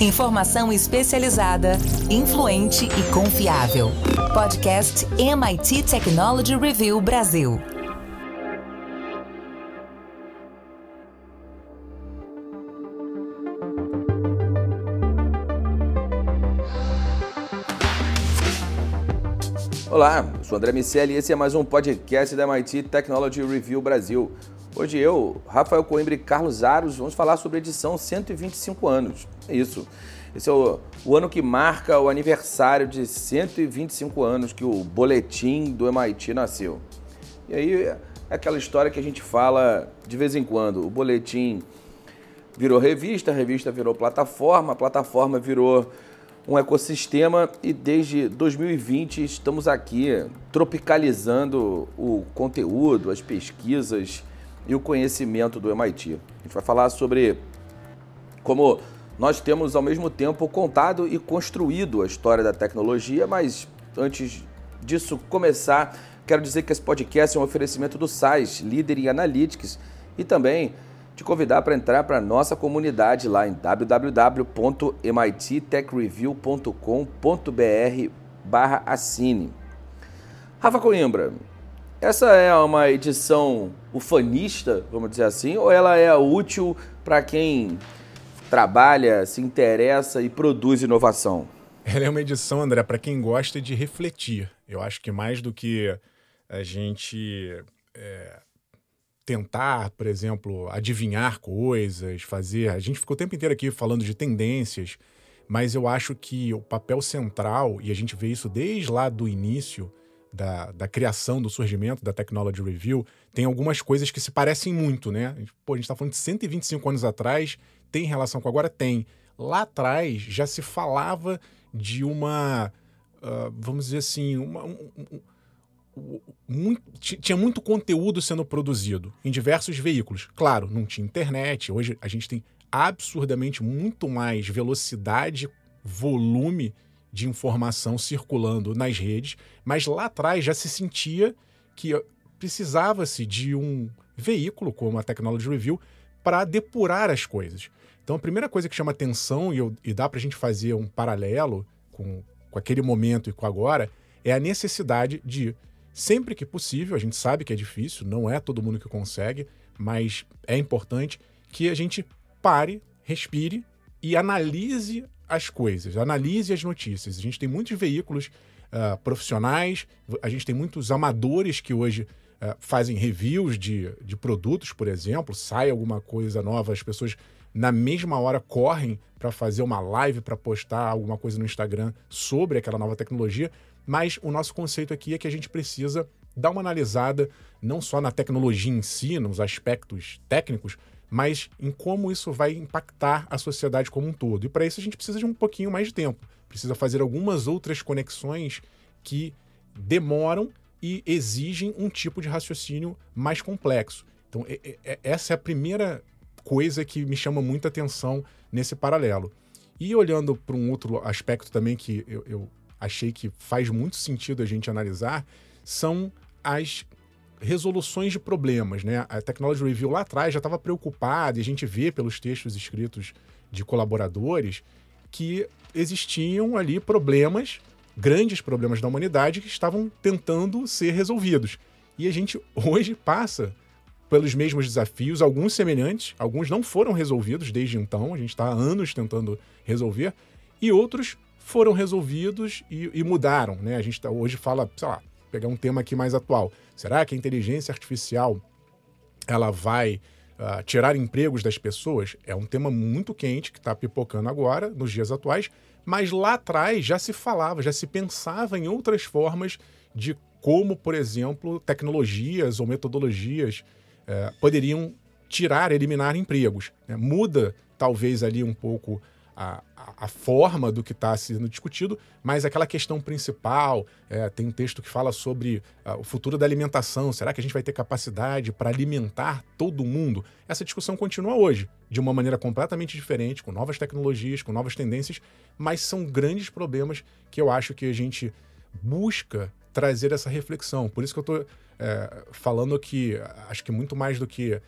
Informação especializada, influente e confiável. Podcast MIT Technology Review Brasil. Olá, sou André Miceli e esse é mais um podcast da MIT Technology Review Brasil. Hoje eu, Rafael Coimbra e Carlos Aros vamos falar sobre a edição 125 anos. É isso. Esse é o, o, ano que marca o aniversário de 125 anos que o boletim do MIT nasceu. E aí é aquela história que a gente fala de vez em quando. O boletim virou revista, a revista virou plataforma, a plataforma virou um ecossistema e desde 2020 estamos aqui tropicalizando o conteúdo, as pesquisas e o conhecimento do MIT. A gente vai falar sobre como nós temos ao mesmo tempo contado e construído a história da tecnologia, mas antes disso começar, quero dizer que esse podcast é um oferecimento do SAIS, líder em analytics, e também te convidar para entrar para a nossa comunidade lá em www.mittechreview.com.br barra assine. Rafa Coimbra, essa é uma edição ufanista, vamos dizer assim, ou ela é útil para quem trabalha, se interessa e produz inovação? Ela é uma edição, André, para quem gosta de refletir. Eu acho que mais do que a gente é, tentar, por exemplo, adivinhar coisas, fazer. A gente ficou o tempo inteiro aqui falando de tendências, mas eu acho que o papel central, e a gente vê isso desde lá do início, da, da criação, do surgimento da Technology Review, tem algumas coisas que se parecem muito, né? Pô, a gente está falando de 125 anos atrás, tem relação com agora? Tem. Lá atrás já se falava de uma, uh, vamos dizer assim, uma, um, um, muito, tinha muito conteúdo sendo produzido em diversos veículos. Claro, não tinha internet, hoje a gente tem absurdamente muito mais velocidade, volume de informação circulando nas redes, mas lá atrás já se sentia que precisava-se de um veículo como a Technology Review para depurar as coisas. Então, a primeira coisa que chama atenção, e, eu, e dá para a gente fazer um paralelo com, com aquele momento e com agora, é a necessidade de, sempre que possível, a gente sabe que é difícil, não é todo mundo que consegue, mas é importante que a gente pare, respire e analise as coisas, analise as notícias. A gente tem muitos veículos uh, profissionais, a gente tem muitos amadores que hoje uh, fazem reviews de, de produtos, por exemplo, sai alguma coisa nova, as pessoas na mesma hora correm para fazer uma live, para postar alguma coisa no Instagram sobre aquela nova tecnologia. Mas o nosso conceito aqui é que a gente precisa dar uma analisada não só na tecnologia em si, nos aspectos técnicos, mas em como isso vai impactar a sociedade como um todo. E para isso a gente precisa de um pouquinho mais de tempo. Precisa fazer algumas outras conexões que demoram e exigem um tipo de raciocínio mais complexo. Então, essa é a primeira coisa que me chama muita atenção nesse paralelo. E olhando para um outro aspecto também que eu, eu achei que faz muito sentido a gente analisar, são as resoluções de problemas, né? A Technology Review lá atrás já estava preocupada, e a gente vê pelos textos escritos de colaboradores que existiam ali problemas, grandes problemas da humanidade que estavam tentando ser resolvidos. E a gente hoje passa pelos mesmos desafios, alguns semelhantes, alguns não foram resolvidos desde então, a gente está há anos tentando resolver, e outros foram resolvidos e, e mudaram, né? A gente tá, hoje fala, sei lá, pegar um tema aqui mais atual. Será que a inteligência artificial ela vai uh, tirar empregos das pessoas? É um tema muito quente que está pipocando agora, nos dias atuais, mas lá atrás já se falava, já se pensava em outras formas de como, por exemplo, tecnologias ou metodologias uh, poderiam tirar, eliminar empregos. Né? Muda talvez ali um pouco a, a, forma do que está sendo discutido, mas aquela questão principal, é, tem um texto que fala sobre uh, o futuro da alimentação. Será que a gente vai ter capacidade para alimentar todo mundo? Essa discussão continua hoje, de uma maneira completamente diferente, com novas tecnologias, com novas tendências, mas são grandes problemas que eu acho que a gente busca trazer essa reflexão. Por isso que eu estou é, falando que acho que muito mais do que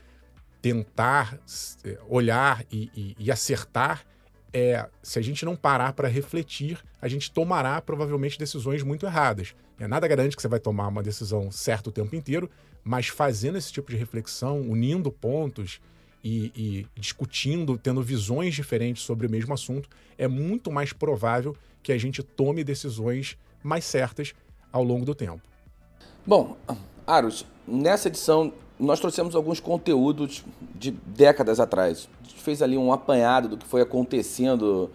tentar é, olhar e, e, e acertar, é, se a gente não parar para refletir, a gente tomará provavelmente decisões muito erradas. É, nada garante que você vai tomar uma decisão certa o tempo inteiro, mas fazendo esse tipo de reflexão, unindo pontos e, e discutindo, tendo visões diferentes sobre o mesmo assunto, é muito mais provável que a gente tome decisões mais certas ao longo do tempo. Bom, Aros, nessa edição nós trouxemos alguns conteúdos de décadas atrás. A gente fez ali um apanhado do que foi acontecendo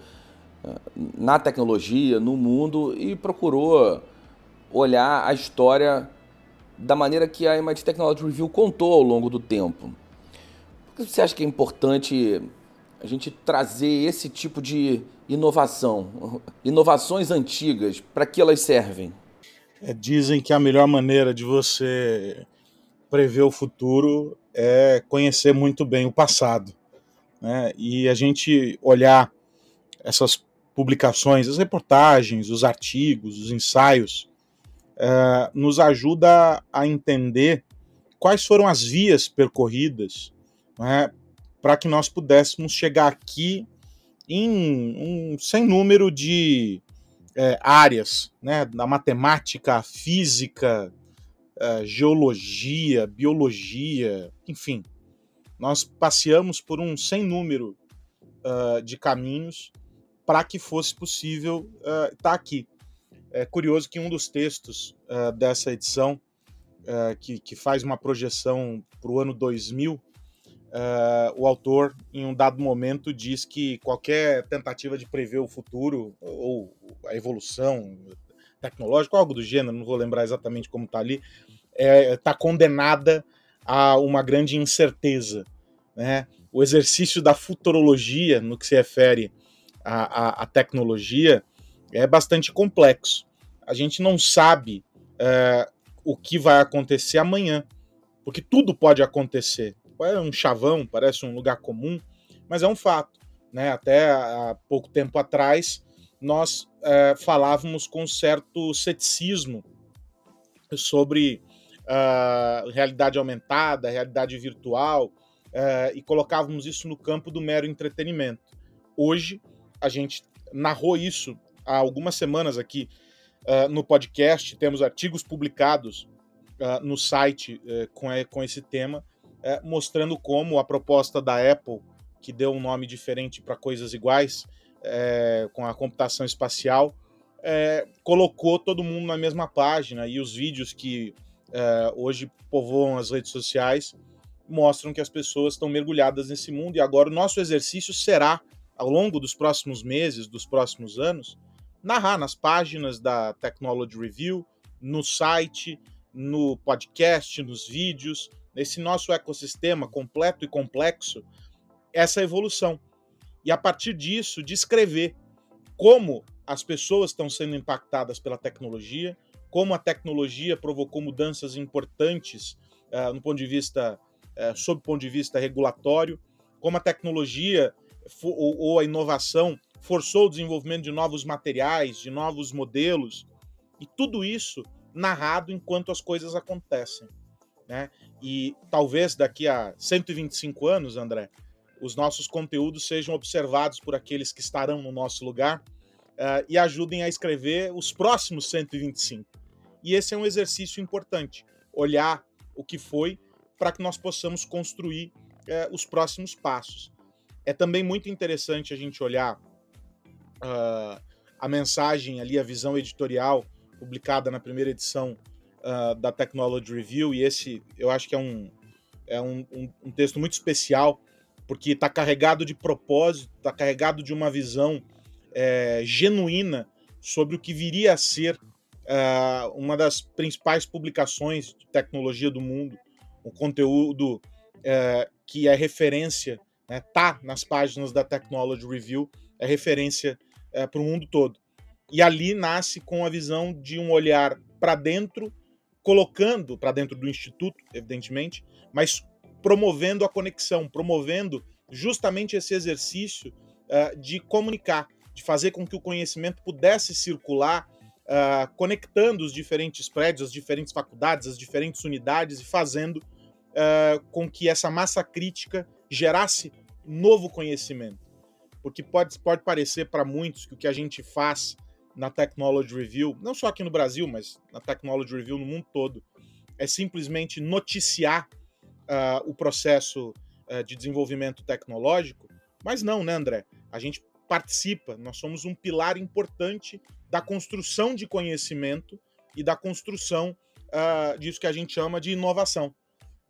eh, na tecnologia, no mundo e procurou olhar a história da maneira que a MIT Technology Review contou ao longo do tempo. Por que você acha que é importante a gente trazer esse tipo de inovação, inovações antigas, para que elas servem? É, dizem que a melhor maneira de você prever o futuro é conhecer muito bem o passado. Né? E a gente olhar essas publicações, as reportagens, os artigos, os ensaios, é, nos ajuda a entender quais foram as vias percorridas né, para que nós pudéssemos chegar aqui em um sem número de é, áreas, né, da matemática, física, uh, geologia, biologia, enfim. Nós passeamos por um sem número uh, de caminhos para que fosse possível estar uh, tá aqui. É curioso que um dos textos dessa edição, que, que faz uma projeção para o ano 2000, Uh, o autor, em um dado momento, diz que qualquer tentativa de prever o futuro ou a evolução tecnológica, algo do gênero, não vou lembrar exatamente como está ali, está é, tá condenada a uma grande incerteza. Né? O exercício da futurologia, no que se refere à, à, à tecnologia, é bastante complexo. A gente não sabe é, o que vai acontecer amanhã, porque tudo pode acontecer é um chavão, parece um lugar comum, mas é um fato. Né? Até há pouco tempo atrás, nós é, falávamos com certo ceticismo sobre uh, realidade aumentada, realidade virtual, uh, e colocávamos isso no campo do mero entretenimento. Hoje, a gente narrou isso há algumas semanas aqui uh, no podcast, temos artigos publicados no site com, com esse tema, é, mostrando como a proposta da Apple, que deu um nome diferente para coisas iguais, é, com a computação espacial, é, colocou todo mundo na mesma página. E os vídeos que é, hoje povoam as redes sociais mostram que as pessoas estão mergulhadas nesse mundo. E agora o nosso exercício será, ao longo dos próximos meses, dos próximos anos, narrar nas páginas da Technology Review, no site, no podcast, nos vídeos, nesse nosso ecossistema completo e complexo, essa evolução. E a partir disso, descrever como as pessoas estão sendo impactadas pela tecnologia, como a tecnologia provocou mudanças importantes uh, no ponto de vista, uh, sob o ponto de vista regulatório, como a tecnologia ou, ou a inovação forçou o desenvolvimento de novos materiais, de novos modelos, e tudo isso narrado enquanto as coisas acontecem. Né? E talvez daqui a 125 anos, André, os nossos conteúdos sejam observados por aqueles que estarão no nosso lugar uh, e ajudem a escrever os próximos 125. E esse é um exercício importante, olhar o que foi para que nós possamos construir uh, os próximos passos. É também muito interessante a gente olhar uh, a mensagem ali, a visão editorial publicada na primeira edição uh, da Technology Review, e esse eu acho que é um, é um, um, um texto muito especial, porque está carregado de propósito, está carregado de uma visão é, genuína sobre o que viria a ser uh, uma das principais publicações de tecnologia do mundo, um conteúdo uh, que é referência, né, tá nas páginas da Technology Review, é referência uh, para o mundo todo. E ali nasce com a visão de um olhar para dentro colocando para dentro do instituto, evidentemente, mas promovendo a conexão, promovendo justamente esse exercício uh, de comunicar, de fazer com que o conhecimento pudesse circular, uh, conectando os diferentes prédios, as diferentes faculdades, as diferentes unidades e fazendo uh, com que essa massa crítica gerasse novo conhecimento. porque pode, pode parecer para muitos que o que a gente faz na Technology Review, não só aqui no Brasil, mas na Technology Review no mundo todo, é simplesmente noticiar uh, o processo uh, de desenvolvimento tecnológico, mas não, né, André? A gente participa, nós somos um pilar importante da construção de conhecimento e da construção uh, disso que a gente chama de inovação.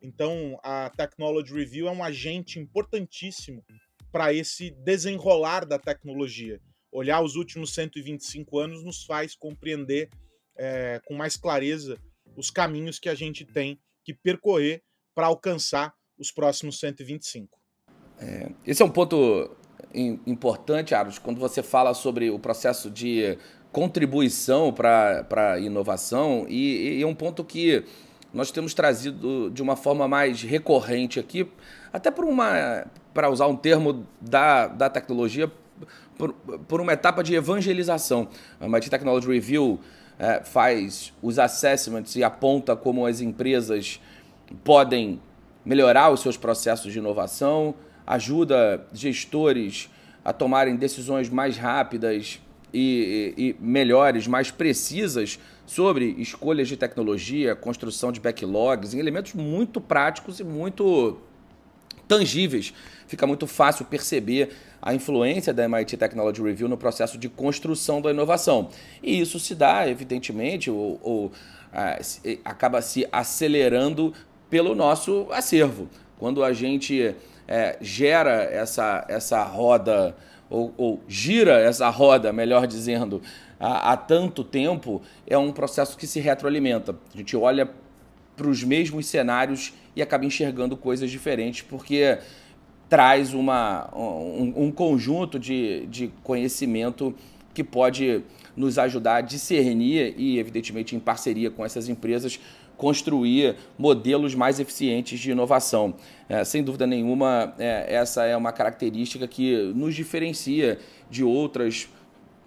Então, a Technology Review é um agente importantíssimo para esse desenrolar da tecnologia. Olhar os últimos 125 anos nos faz compreender é, com mais clareza os caminhos que a gente tem que percorrer para alcançar os próximos 125. É, esse é um ponto importante, Aros, quando você fala sobre o processo de contribuição para a inovação, e, e é um ponto que nós temos trazido de uma forma mais recorrente aqui, até por uma para usar um termo da, da tecnologia, por, por uma etapa de evangelização. A MIT Technology Review é, faz os assessments e aponta como as empresas podem melhorar os seus processos de inovação, ajuda gestores a tomarem decisões mais rápidas e, e, e melhores, mais precisas sobre escolhas de tecnologia, construção de backlogs, em elementos muito práticos e muito tangíveis. Fica muito fácil perceber a influência da MIT Technology Review no processo de construção da inovação. E isso se dá, evidentemente, ou, ou acaba se acelerando pelo nosso acervo. Quando a gente é, gera essa, essa roda, ou, ou, gira essa roda, melhor dizendo, há, há tanto tempo, é um processo que se retroalimenta. A gente olha para os mesmos cenários e acaba enxergando coisas diferentes, porque traz uma, um, um conjunto de, de conhecimento que pode nos ajudar a discernir e, evidentemente, em parceria com essas empresas, construir modelos mais eficientes de inovação. É, sem dúvida nenhuma, é, essa é uma característica que nos diferencia de outras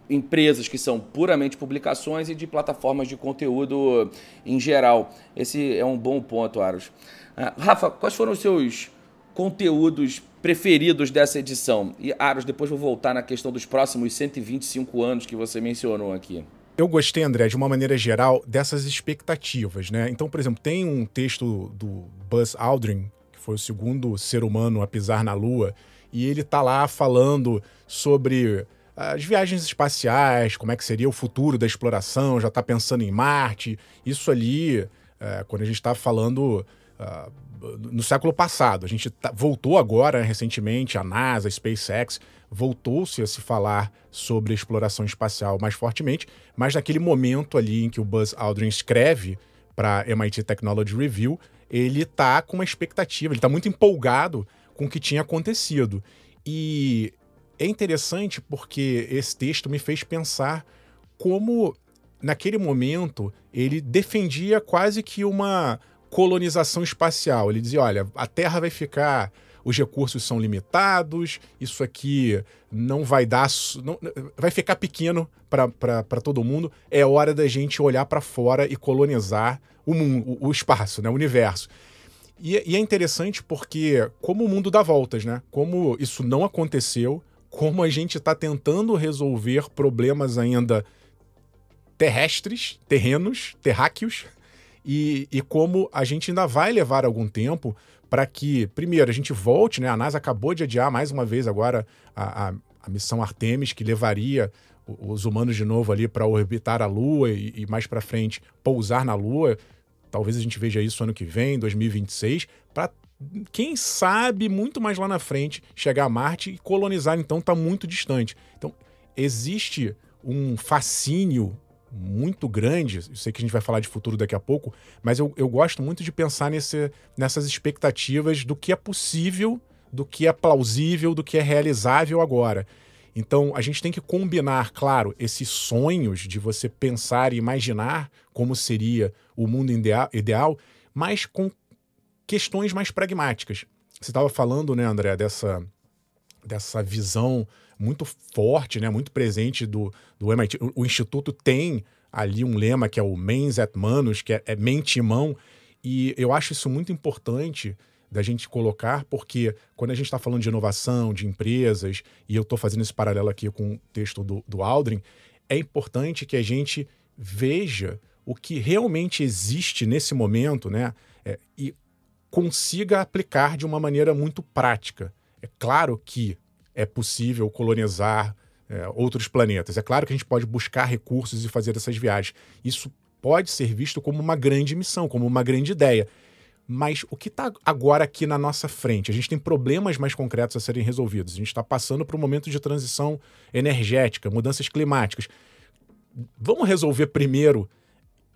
empresas que são puramente publicações e de plataformas de conteúdo em geral. Esse é um bom ponto, Aros. É, Rafa, quais foram os seus conteúdos preferidos dessa edição? E, Aros, depois vou voltar na questão dos próximos 125 anos que você mencionou aqui. Eu gostei, André, de uma maneira geral, dessas expectativas, né? Então, por exemplo, tem um texto do Buzz Aldrin, que foi o segundo ser humano a pisar na Lua, e ele tá lá falando sobre as viagens espaciais, como é que seria o futuro da exploração, já está pensando em Marte. Isso ali, é, quando a gente está falando uh, no século passado. A gente tá, voltou agora, recentemente, a NASA, a SpaceX, voltou-se a se falar sobre exploração espacial mais fortemente, mas naquele momento ali em que o Buzz Aldrin escreve para MIT Technology Review, ele está com uma expectativa, ele está muito empolgado com o que tinha acontecido. E é interessante porque esse texto me fez pensar como, naquele momento, ele defendia quase que uma colonização espacial. Ele dizia: olha, a Terra vai ficar os recursos são limitados, isso aqui não vai dar. Não, vai ficar pequeno para todo mundo. É hora da gente olhar para fora e colonizar o mundo, o, o espaço, né, o universo. E, e, é interessante porque, como o mundo dá voltas, né? Como isso não aconteceu, como a gente está tentando resolver problemas ainda terrestres, terrenos, terráqueos, e, e como a gente ainda vai levar algum tempo para que, primeiro, a gente volte, né? A NASA acabou de adiar mais uma vez agora a, a, a missão Artemis, que levaria os humanos de novo ali para orbitar a Lua e, e mais para frente pousar na Lua. Talvez a gente veja isso ano que vem, 2026, para quem sabe muito mais lá na frente chegar a Marte e colonizar, então está muito distante. Então existe um fascínio muito grande. Eu sei que a gente vai falar de futuro daqui a pouco, mas eu, eu gosto muito de pensar nesse, nessas expectativas do que é possível, do que é plausível, do que é realizável agora. Então, a gente tem que combinar, claro, esses sonhos de você pensar e imaginar como seria o mundo ideal, mas com questões mais pragmáticas. Você estava falando, né, André, dessa, dessa visão muito forte, né, muito presente do, do MIT. O, o, Instituto tem ali um lema que é o Mens et Manus, que é, é mente e mão, e eu acho isso muito importante da gente colocar, porque quando a gente está falando de inovação, de empresas, e eu estou fazendo esse paralelo aqui com o texto do, do Aldrin, é importante que a gente veja o que realmente existe nesse momento, né? É, e consiga aplicar de uma maneira muito prática. É claro que é possível colonizar é, outros planetas. É claro que a gente pode buscar recursos e fazer essas viagens. Isso pode ser visto como uma grande missão, como uma grande ideia. Mas o que está agora aqui na nossa frente? A gente tem problemas mais concretos a serem resolvidos. A gente está passando por um momento de transição energética, mudanças climáticas. Vamos resolver primeiro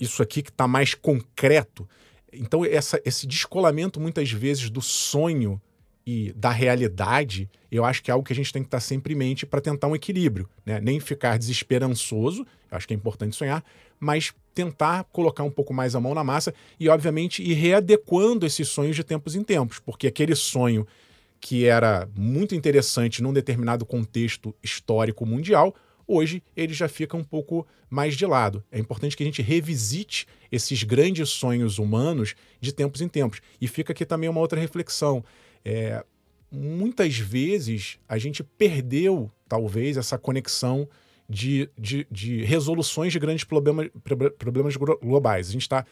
isso aqui que está mais concreto. Então, essa, esse descolamento, muitas vezes, do sonho e da realidade, eu acho que é algo que a gente tem que estar sempre em mente para tentar um equilíbrio, né? Nem ficar desesperançoso, acho que é importante sonhar, mas tentar colocar um pouco mais a mão na massa e, obviamente, ir readequando esses sonhos de tempos em tempos, porque aquele sonho que era muito interessante num determinado contexto histórico mundial, hoje ele já fica um pouco mais de lado. É importante que a gente revisite esses grandes sonhos humanos de tempos em tempos. E fica aqui também uma outra reflexão. É, muitas vezes a gente perdeu, talvez, essa conexão de, de, de resoluções de grandes problemas, problemas globais. A gente está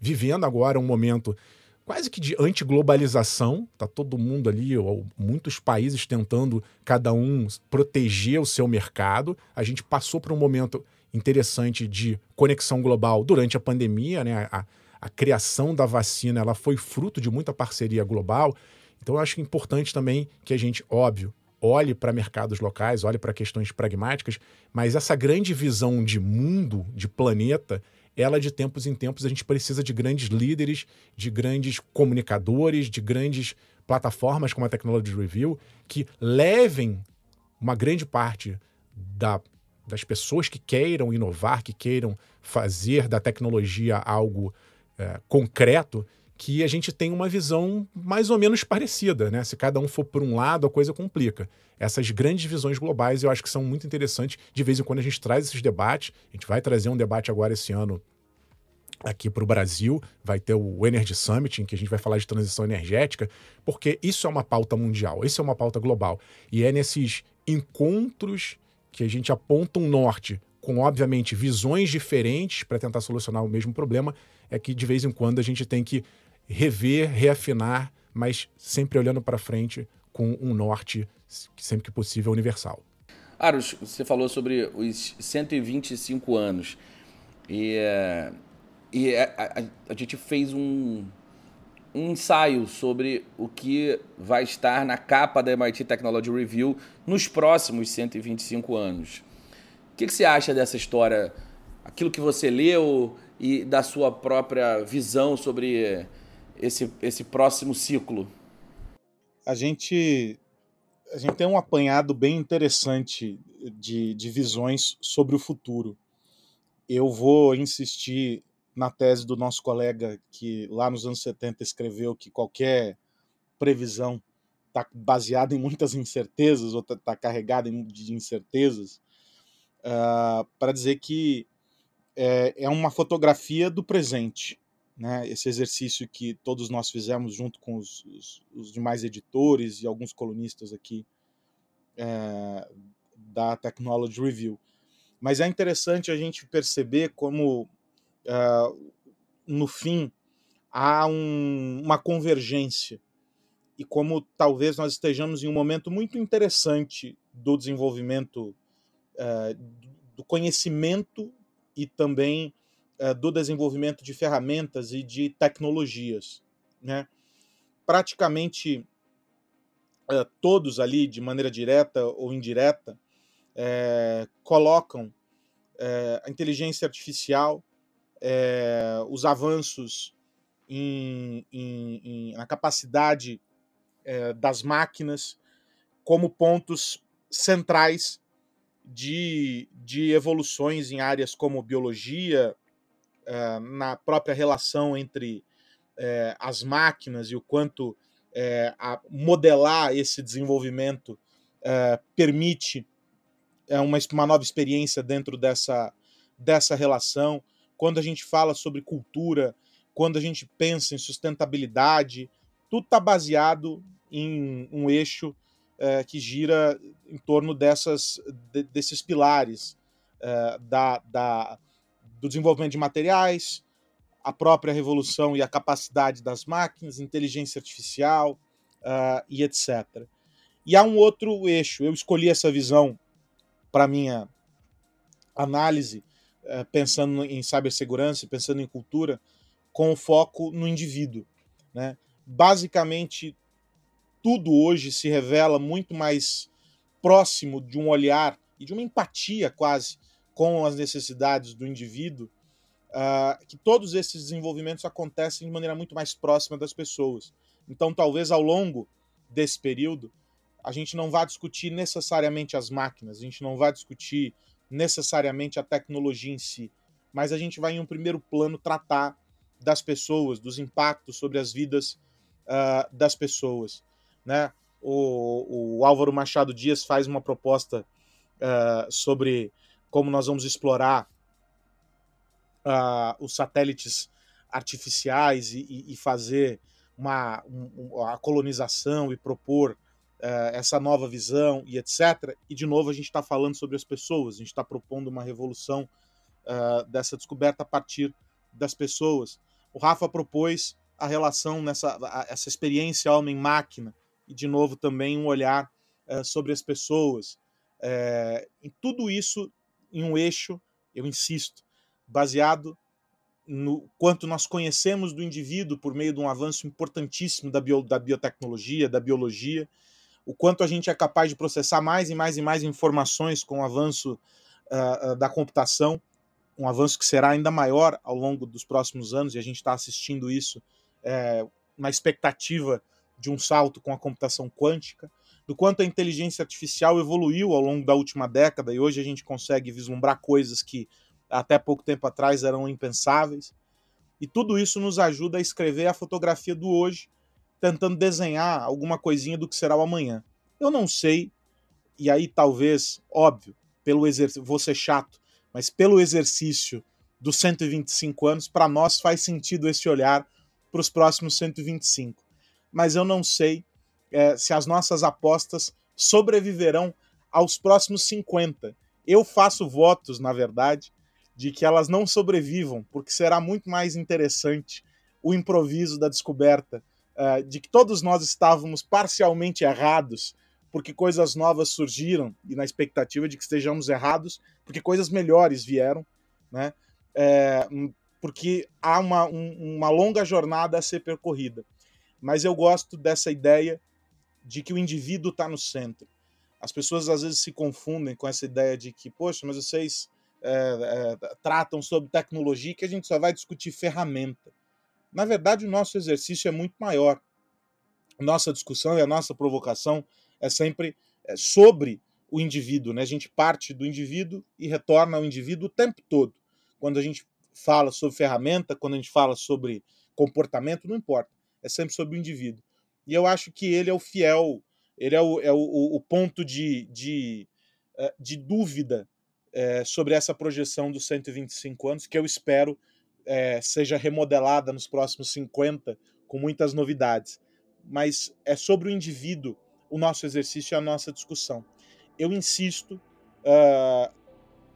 vivendo agora um momento quase que de antiglobalização, tá todo mundo ali, ou muitos países tentando cada um proteger o seu mercado. A gente passou por um momento interessante de conexão global durante a pandemia, né? A, a criação da vacina ela foi fruto de muita parceria global. Então eu acho importante também que a gente, óbvio, olhe para mercados locais, olhe para questões pragmáticas, mas essa grande visão de mundo, de planeta, ela de tempos em tempos a gente precisa de grandes líderes, de grandes comunicadores, de grandes plataformas como a Technology Review que levem uma grande parte da, das pessoas que queiram inovar, que queiram fazer da tecnologia algo é, concreto, que a gente tem uma visão mais ou menos parecida, né? Se cada um for por um lado, a coisa complica. Essas grandes visões globais eu acho que são muito interessantes. De vez em quando a gente traz esses debates. A gente vai trazer um debate agora esse ano aqui para o Brasil. Vai ter o Energy Summit, em que a gente vai falar de transição energética, porque isso é uma pauta mundial, isso é uma pauta global. E é nesses encontros que a gente aponta um norte com, obviamente, visões diferentes para tentar solucionar o mesmo problema, é que de vez em quando a gente tem que rever, reafinar, mas sempre olhando para frente com um norte, sempre que possível, universal. Aros, você falou sobre os 125 anos. E, uh, e a, a, a, gente fez um, um ensaio sobre o que vai estar na capa da MIT Technology Review nos próximos 125 anos. O que, que você acha dessa história? Aquilo que você leu e da sua própria visão sobre esse, esse próximo ciclo? A gente, a gente tem um apanhado bem interessante de, de visões sobre o futuro. Eu vou insistir na tese do nosso colega que lá nos anos 70 escreveu que qualquer previsão está baseada em muitas incertezas ou está tá carregada de incertezas, uh, para dizer que é, é uma fotografia do presente né, esse exercício que todos nós fizemos junto com os, os, os demais editores e alguns colunistas aqui é, da Technology Review. Mas é interessante a gente perceber como, é, no fim, há um, uma convergência e como talvez nós estejamos em um momento muito interessante do desenvolvimento é, do conhecimento e também eh, do desenvolvimento de ferramentas e de tecnologias. Né? Praticamente uh, todos ali, de maneira direta ou indireta, eh, colocam a inteligência artificial, os avanços em, em, em, na capacidade das máquinas como pontos centrais de, de evoluções em áreas como biologia, eh, na própria relação entre eh, as máquinas e o quanto eh, modelar esse desenvolvimento permite uma, uma nova experiência dentro dessa, dessa relação. Quando a gente fala sobre cultura, quando a gente pensa em sustentabilidade, tudo está baseado em um eixo que gira em torno dessas, de, desses pilares da, da, do desenvolvimento de materiais, a própria revolução e a capacidade das máquinas, inteligência artificial uh, e etc. E há um outro eixo. Eu escolhi essa visão para minha análise, uh, pensando em cibersegurança, pensando em cultura, com foco no indivíduo. Né? Basicamente, tudo hoje se revela muito mais próximo de um olhar e de uma empatia quase com as necessidades do indivíduo, uh, que todos esses desenvolvimentos acontecem de maneira muito mais próxima das pessoas. Então, talvez ao longo desse período, a gente não vá discutir necessariamente as máquinas, a gente não vai discutir necessariamente a tecnologia em si, mas a gente vai, em um primeiro plano, tratar das pessoas, dos impactos sobre as vidas uh, das pessoas. Né? O, o, Álvaro Machado Dias faz uma proposta uh, sobre como nós vamos explorar uh, os satélites artificiais e, e fazer uma, um, a colonização e propor uh, essa nova visão e etc. E de novo a gente está falando sobre as pessoas, a gente está propondo uma revolução uh, dessa descoberta a partir das pessoas. O Rafa propôs a relação nessa a, essa experiência homem-máquina e de novo também um olhar uh, sobre as pessoas. É, em tudo isso em um eixo, eu insisto, baseado no quanto nós conhecemos do indivíduo por meio de um avanço importantíssimo da, bio, da biotecnologia, da biologia, o quanto a gente é capaz de processar mais e mais e mais informações com o avanço uh, da computação, um avanço que será ainda maior ao longo dos próximos anos, e a gente está assistindo isso é, na expectativa de um salto com a computação quântica, do quanto a inteligência artificial evoluiu ao longo da última década, e hoje a gente consegue vislumbrar coisas que até pouco tempo atrás eram impensáveis. E tudo isso nos ajuda a escrever a fotografia do hoje, tentando desenhar alguma coisinha do que será o amanhã. Eu não sei, e aí talvez, óbvio, pelo exercício, vou ser chato, mas pelo exercício dos 125 anos, para nós faz sentido esse olhar para os próximos 125. Mas eu não sei é, se as nossas apostas sobreviverão aos próximos 50. Eu faço votos, na verdade, de que elas não sobrevivam, porque será muito mais interessante o improviso da descoberta, uh, de que todos nós estávamos parcialmente errados, porque coisas novas surgiram, e na expectativa de que estejamos errados, porque coisas melhores vieram, né? É, porque há uma, um, uma longa jornada a ser percorrida. Mas eu gosto dessa ideia de que o indivíduo está no centro. As pessoas às vezes se confundem com essa ideia de que, poxa, mas vocês é, é, tratam sobre tecnologia que a gente só vai discutir ferramenta. Na verdade, o nosso exercício é muito maior. Nossa discussão e a nossa provocação é sempre é, sobre o indivíduo. Né? A gente parte do indivíduo e retorna ao indivíduo o tempo todo. Quando a gente fala sobre ferramenta, quando a gente fala sobre comportamento, não importa. É sempre sobre o indivíduo. E eu acho que ele é o fiel, ele é o, é o, o ponto de, de, é, de dúvida é, sobre essa projeção dos 125 anos, que eu espero é, seja remodelada nos próximos 50, com muitas novidades. Mas é sobre o indivíduo o nosso exercício e a nossa discussão. Eu insisto uh,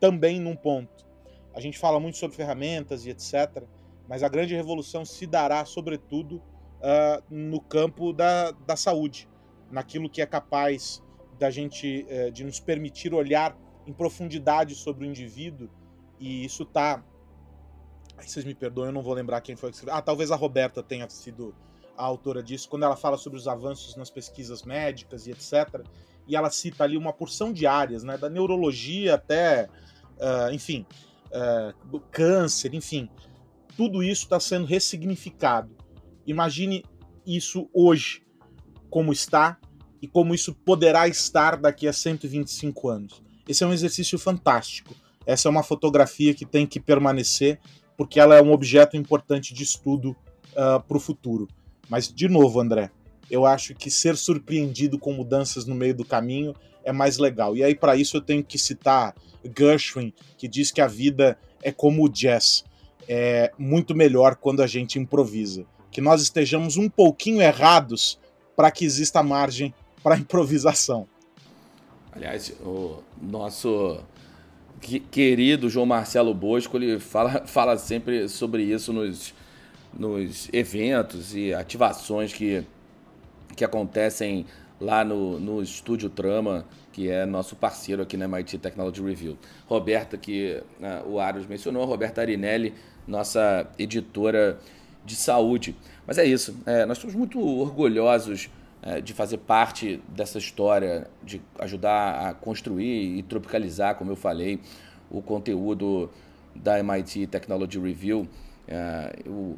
também num ponto. A gente fala muito sobre ferramentas e etc., mas a grande revolução se dará, sobretudo, uh, no campo da, da saúde, naquilo que é capaz da gente, uh, de nos permitir olhar em profundidade sobre o indivíduo, e isso tá. Aí vocês me perdoem, eu não vou lembrar quem foi que escreveu. Ah, talvez a Roberta tenha sido a autora disso, quando ela fala sobre os avanços nas pesquisas médicas e etc. E ela cita ali uma porção de áreas, né, da neurologia até, uh, enfim, uh, do câncer, enfim. Tudo isso está sendo ressignificado. Imagine isso hoje, como está e como isso poderá estar daqui a 125 anos. Esse é um exercício fantástico. Essa é uma fotografia que tem que permanecer, porque ela é um objeto importante de estudo uh, ah, para o futuro. Mas, de novo, André, eu acho que ser surpreendido com mudanças no meio do caminho é mais legal. E aí, para isso, eu tenho que citar Gershwin, que diz que a vida é como o jazz. É muito melhor quando a gente improvisa. Que nós estejamos um pouquinho errados para que exista margem para improvisação. Aliás, o nosso querido João Marcelo Bosco, ele fala, fala sempre sobre isso nos, nos eventos e ativações que, que acontecem lá no, no Estúdio Trama, que é nosso parceiro aqui na MIT Technology Review. Roberta, que né, o Aros mencionou, Roberta Arinelli, nossa editora de saúde. Mas é isso, é, nós estamos muito orgulhosos é, de fazer parte dessa história, de ajudar a construir e tropicalizar, como eu falei, o conteúdo da MIT Technology Review. É, eu,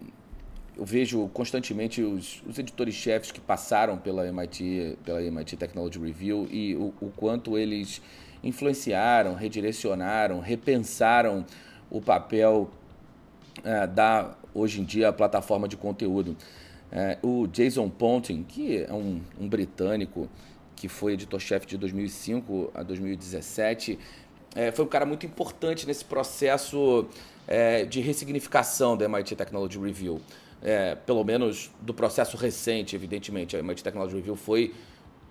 eu, vejo constantemente os, os editores-chefes que passaram pela MIT, pela MIT Technology Review e o, o quanto eles influenciaram, redirecionaram, repensaram o papel é, da, hoje em dia, a plataforma de conteúdo. É, o Jason Ponting, que é um, um britânico que foi editor-chefe de 2005 a 2017, é, foi um cara muito importante nesse processo é, de ressignificação da MIT Technology Review. É, pelo menos do processo recente, evidentemente. A MIT Technology Review foi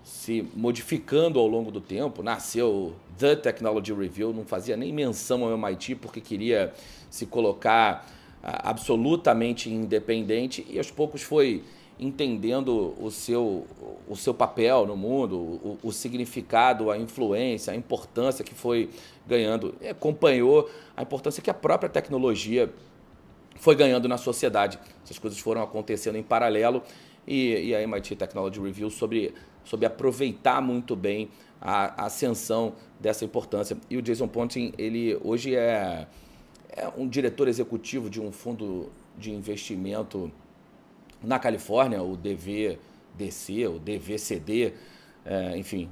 se modificando ao longo do tempo. Nasceu The Technology Review, não fazia nem menção ao MIT porque queria se colocar absolutamente independente e aos poucos foi entendendo o seu, o seu papel no mundo, o, o significado, a influência, a importância que foi ganhando. E acompanhou a importância que a própria tecnologia foi ganhando na sociedade. Essas coisas foram acontecendo em paralelo e, e a MIT Technology Review sobre, sobre aproveitar muito bem a, a ascensão dessa importância. E o Jason Ponting, ele hoje é é um diretor executivo de um fundo de investimento na Califórnia, o DVDC, o DVCD, é, enfim,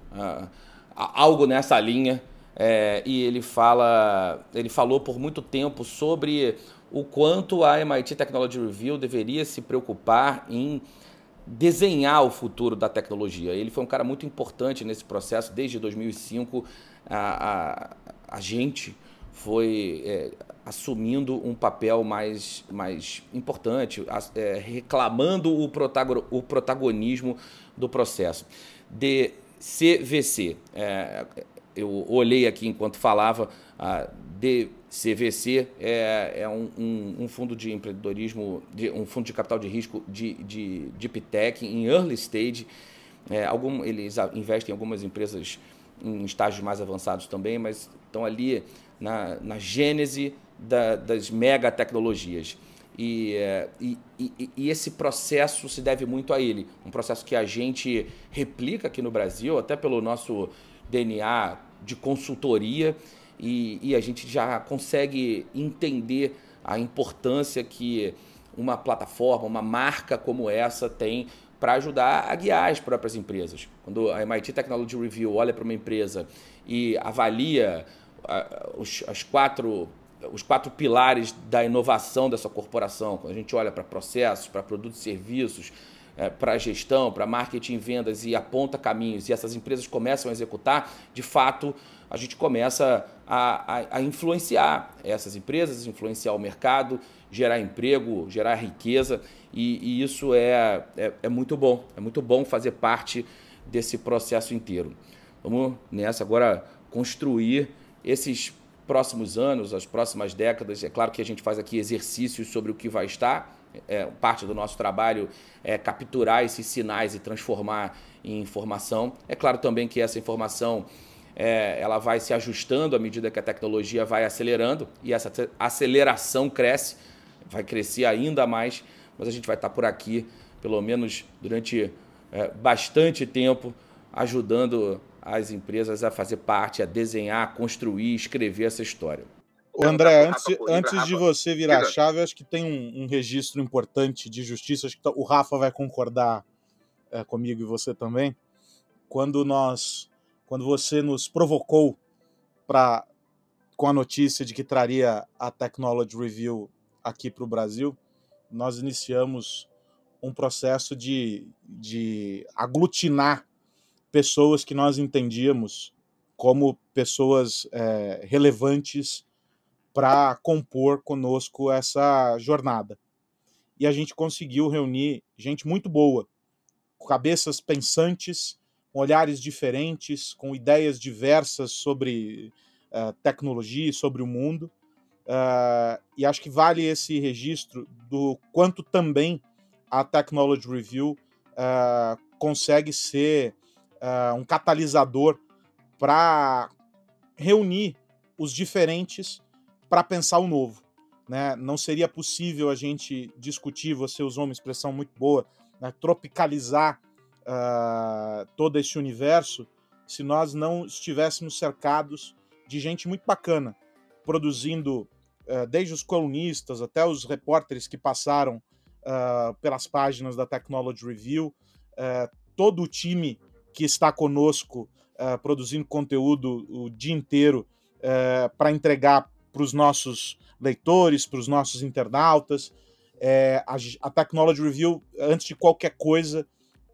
algo nessa linha. É, e ele fala, ele falou por muito tempo sobre o quanto a MIT Technology Review deveria se preocupar em desenhar o futuro da tecnologia. Ele foi um cara muito importante nesse processo desde 2005. A, a, a gente foi é, assumindo um papel mais, mais importante, é, reclamando o, o protagonismo do processo. DCVC, é, eu olhei aqui enquanto falava, a DCVC é, é um, um, um, fundo de empreendedorismo, de, um fundo de capital de risco de, de Deep Tech em early stage. É, algum, eles investem em algumas empresas em estágios mais avançados também, mas estão ali na, na gênese da, das mega tecnologias. E, é, e, e, e, esse processo se deve muito a ele. Um processo que a gente replica aqui no Brasil, até pelo nosso DNA de consultoria, e, e a gente já consegue entender a importância que uma plataforma, uma marca como essa tem para ajudar a guiar as próprias empresas. Quando a MIT Technology Review olha para uma empresa e avalia os, as quatro, os quatro pilares da inovação dessa corporação. Quando a gente olha para processos, para produtos e serviços, é, para gestão, para marketing vendas e aponta caminhos e essas empresas começam a executar, de fato, a gente começa a, a, a influenciar essas empresas, influenciar o mercado, gerar emprego, gerar riqueza e, e isso é, é, é muito bom. É muito bom fazer parte desse processo inteiro. Vamos nessa agora construir esses próximos anos, as próximas décadas, é claro que a gente faz aqui exercícios sobre o que vai estar. É, parte do nosso trabalho é capturar esses sinais e transformar em informação. É claro também que essa informação é, ela vai se ajustando à medida que a tecnologia vai acelerando e essa aceleração cresce, vai crescer ainda mais, mas a gente vai estar por aqui, pelo menos durante é, bastante tempo, ajudando as empresas a fazer parte, a desenhar, a construir, escrever essa história. O André, antes, antes de você virar a chave, acho que tem um, um, registro importante de justiça. Acho que o Rafa vai concordar é, comigo e você também. Quando nós, quando você nos provocou para com a notícia de que traria a Technology Review aqui para o Brasil, nós iniciamos um processo de, de aglutinar pessoas que nós entendíamos como pessoas é, relevantes para compor conosco essa jornada. e a gente conseguiu reunir gente muito boa, com cabeças pensantes, com olhares diferentes, com ideias diversas sobre uh, tecnologia, sobre o mundo. Uh, e acho que vale esse registro do quanto também a Technology Review uh, consegue ser um catalisador para reunir os diferentes para pensar o novo. Né? Não seria possível a gente discutir, você usou uma expressão muito boa, né? tropicalizar uh, todo esse universo se nós não estivéssemos cercados de gente muito bacana, produzindo uh, desde os colunistas até os repórteres que passaram uh, pelas páginas da Technology Review, todo o time que está conosco produzindo conteúdo o dia inteiro para entregar para os nossos leitores, para os nossos internautas. É, a, a Technology Review, antes de qualquer coisa,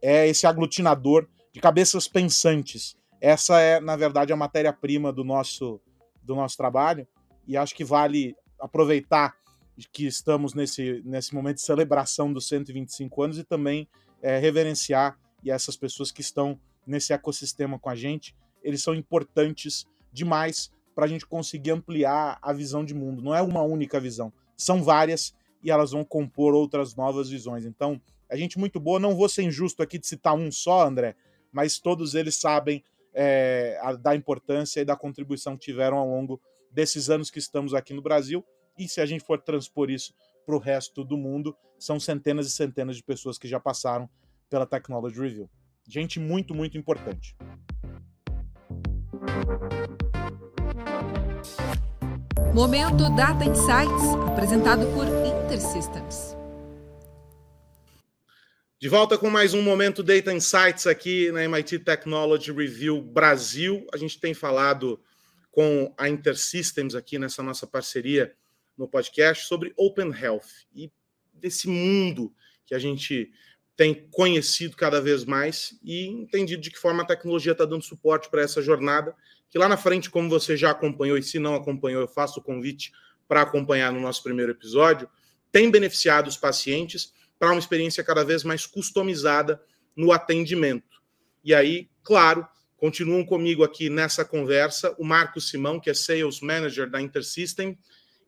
é esse aglutinador de cabeças pensantes. Essa é, na verdade, a matéria-prima do nosso, do nosso trabalho, e acho que vale aproveitar que estamos nesse, nesse momento de celebração dos 125 anos e também é, reverenciar e essas pessoas que estão nesse ecossistema com a gente. Eles são importantes demais para a gente conseguir ampliar a visão de mundo. Não é uma única visão, são várias e elas vão compor outras novas visões. Então, a gente muito boa. Não vou ser injusto aqui de citar um só, André, mas todos eles sabem é, a, da importância e da contribuição que tiveram ao longo desses anos que estamos aqui no Brasil. E se a gente for transpor isso para o resto do mundo, são centenas e centenas de pessoas que já passaram pela Technology Review. Gente muito, muito importante. Momento Data Insights, apresentado por InterSystems. De volta com mais um momento Data Insights aqui na MIT Technology Review Brasil. A gente tem falado com a InterSystems aqui nessa nossa parceria no podcast sobre Open Health e desse mundo que a gente tem conhecido cada vez mais e entendido de que forma a tecnologia está dando suporte para essa jornada que lá na frente, como você já acompanhou, e se não acompanhou, eu faço o convite para acompanhar no nosso primeiro episódio, tem beneficiado os pacientes para uma experiência cada vez mais customizada no atendimento. E aí, claro, continuam comigo aqui nessa conversa o Marco Simão, que é Sales Manager da Intersystem,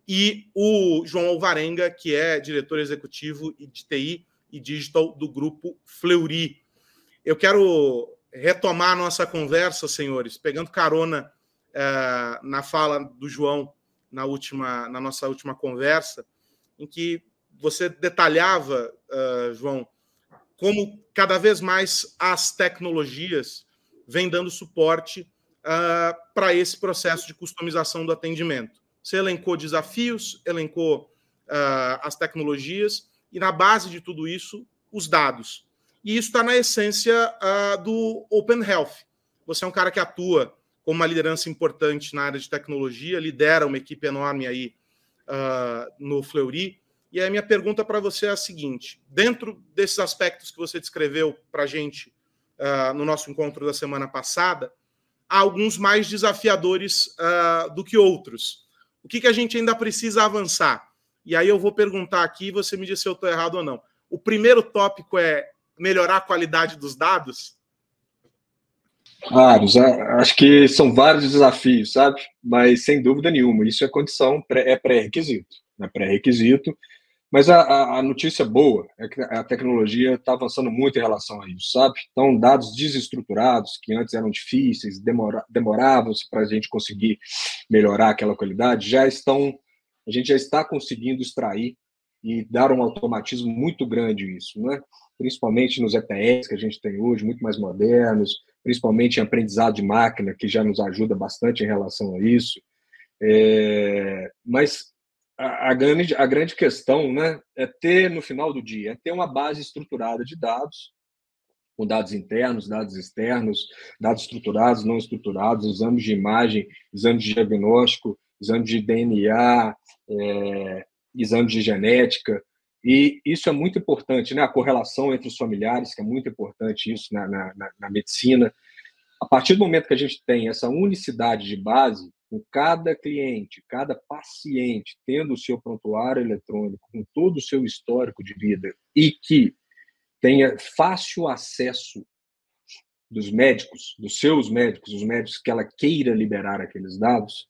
e o João Alvarenga, que é diretor executivo de TI e Digital do grupo Fleury. Eu quero retomar a nossa conversa, senhores, pegando carona é, na fala do João na última, na nossa última conversa, em que você detalhava, uh, João, como cada vez mais as tecnologias vêm dando suporte uh, para esse processo de customização do atendimento. Você elencou desafios, elencou as tecnologias e na base de tudo isso, os dados. E isso está na essência uh, do Open Health. Você é um cara que atua com uma liderança importante na área de tecnologia, lidera uma equipe enorme aí uh, no Fleury. E a minha pergunta para você é a seguinte: dentro desses aspectos que você descreveu para a gente uh, no nosso encontro da semana passada, há alguns mais desafiadores do que outros. O que, que a gente ainda precisa avançar? E aí eu vou perguntar aqui e você me diz se eu estou errado ou não. O primeiro tópico é melhorar a qualidade dos dados? Vários, acho que são vários desafios, sabe? Mas sem dúvida nenhuma, isso é condição, é pré-requisito, é pré-requisito. Mas a, a, notícia boa é que a tecnologia está avançando muito em relação a isso, sabe? Então, dados desestruturados, que antes eram difíceis, demora, demoravam para a gente conseguir melhorar aquela qualidade, já estão, a gente já está conseguindo extrair e dar um automatismo muito grande isso, né? principalmente nos ETS que a gente tem hoje, muito mais modernos, principalmente em aprendizado de máquina, que já nos ajuda bastante em relação a isso. É, mas a, a, grande, a grande questão né, é ter, no final do dia, é ter uma base estruturada de dados, com dados internos, dados externos, dados estruturados, não estruturados, exames de imagem, exames de diagnóstico, exames de DNA, é, exames de genética, e isso é muito importante, né? A correlação entre os familiares, que é muito importante isso na, na, na medicina. A partir do momento que a gente tem essa unicidade de base, com cada cliente, cada paciente tendo o seu prontuário eletrônico, com todo o seu histórico de vida e que tenha fácil acesso dos médicos, dos seus médicos, os médicos que ela queira liberar aqueles dados,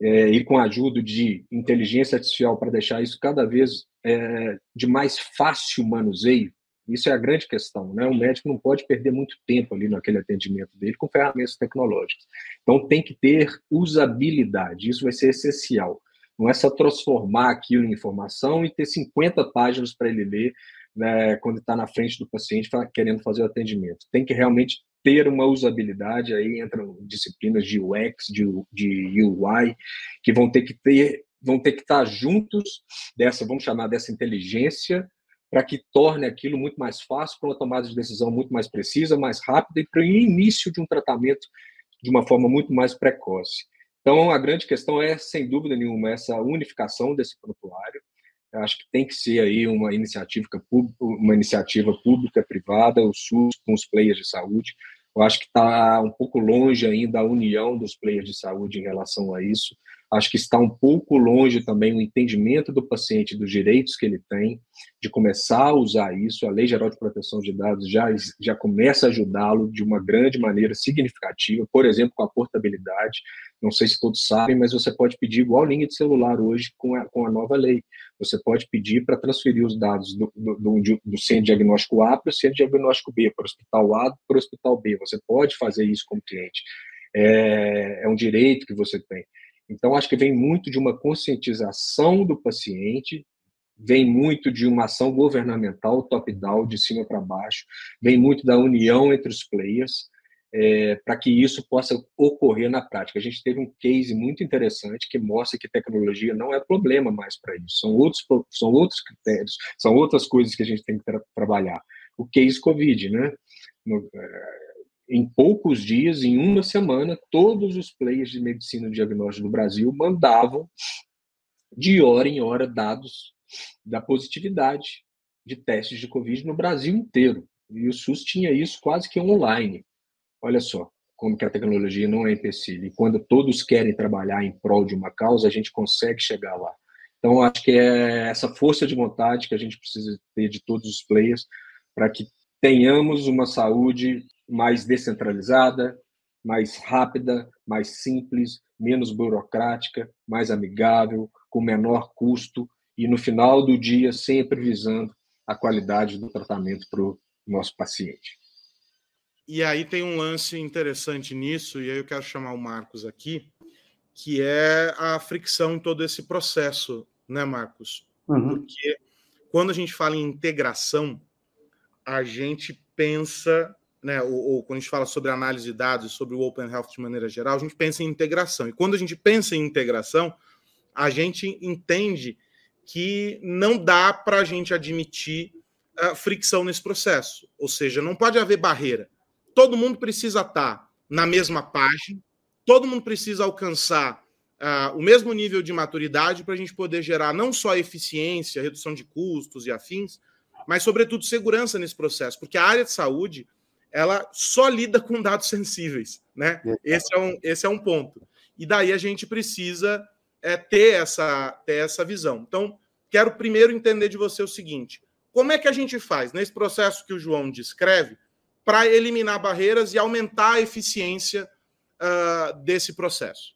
é, e com a ajuda de inteligência artificial para deixar isso cada vez é, de mais fácil manuseio, isso é a grande questão, né? O médico não pode perder muito tempo ali naquele atendimento dele com ferramentas tecnológicas. Então tem que ter usabilidade, isso vai ser essencial. Não é só transformar aquilo em informação e ter 50 páginas para ele ler né, quando está na frente do paciente querendo fazer o atendimento. Tem que realmente ter uma usabilidade, aí entram disciplinas de UX, de, de UI, que vão ter que ter, vão ter que estar juntos dessa, vamos chamar dessa inteligência, para que torne aquilo muito mais fácil, para uma tomada de decisão muito mais precisa, mais rápida e para o início de um tratamento de uma forma muito mais precoce. Então, a grande questão é, sem dúvida nenhuma, essa unificação desse prontuário. Eu acho que tem que ser aí uma iniciativa, uma iniciativa pública, privada, o SUS com os players de saúde. Eu acho que está um pouco longe ainda a união dos players de saúde em relação a isso. Acho que está um pouco longe também o entendimento do paciente dos direitos que ele tem, de começar a usar isso. A Lei Geral de Proteção de Dados já, já começa a ajudá-lo de uma grande maneira significativa, por exemplo, com a portabilidade. Não sei se todos sabem, mas você pode pedir igual linha de celular hoje com a, com a nova lei. Você pode pedir para transferir os dados do, do, do, do centro diagnóstico A para o centro diagnóstico B, para o hospital A para o hospital B. Você pode fazer isso como cliente. É, é um direito que você tem. Então, acho que vem muito de uma conscientização do paciente, vem muito de uma ação governamental top-down, de cima para baixo, vem muito da união entre os players, é, para que isso possa ocorrer na prática. A gente teve um case muito interessante que mostra que tecnologia não é problema mais para isso, são outros, são outros critérios, são outras coisas que a gente tem que tra trabalhar. O case Covid, né? No, é, em poucos dias, em uma semana, todos os players de medicina e diagnóstico do Brasil mandavam de hora em hora dados da positividade de testes de Covid no Brasil inteiro. E o SUS tinha isso quase que online. Olha só como que a tecnologia não é empecilho. E quando todos querem trabalhar em prol de uma causa, a gente consegue chegar lá. Então, acho que é essa força de vontade que a gente precisa ter de todos os players para que tenhamos uma saúde mais descentralizada, mais rápida, mais simples, menos burocrática, mais amigável, com menor custo e, no final do dia, sempre visando a qualidade do tratamento para o nosso paciente. E aí tem um lance interessante nisso, e aí eu quero chamar o Marcos aqui, que é a fricção em todo esse processo, né, Marcos? Uhum. Porque quando a gente fala em integração, a gente pensa né, ou, ou, quando a gente fala sobre análise de dados, sobre o Open Health de maneira geral, a gente pensa em integração. E quando a gente pensa em integração, a gente entende que não dá para a gente admitir uh, fricção nesse processo. Ou seja, não pode haver barreira. Todo mundo precisa estar tá na mesma página, todo mundo precisa alcançar uh, o mesmo nível de maturidade para a gente poder gerar não só eficiência, redução de custos e afins, mas, sobretudo, segurança nesse processo. Porque a área de saúde ela só lida com dados sensíveis, né? Esse é um, esse é um ponto. E daí a gente precisa é, ter, essa, ter essa visão. Então, quero primeiro entender de você o seguinte: como é que a gente faz nesse processo que o João descreve para eliminar barreiras e aumentar a eficiência uh, desse processo?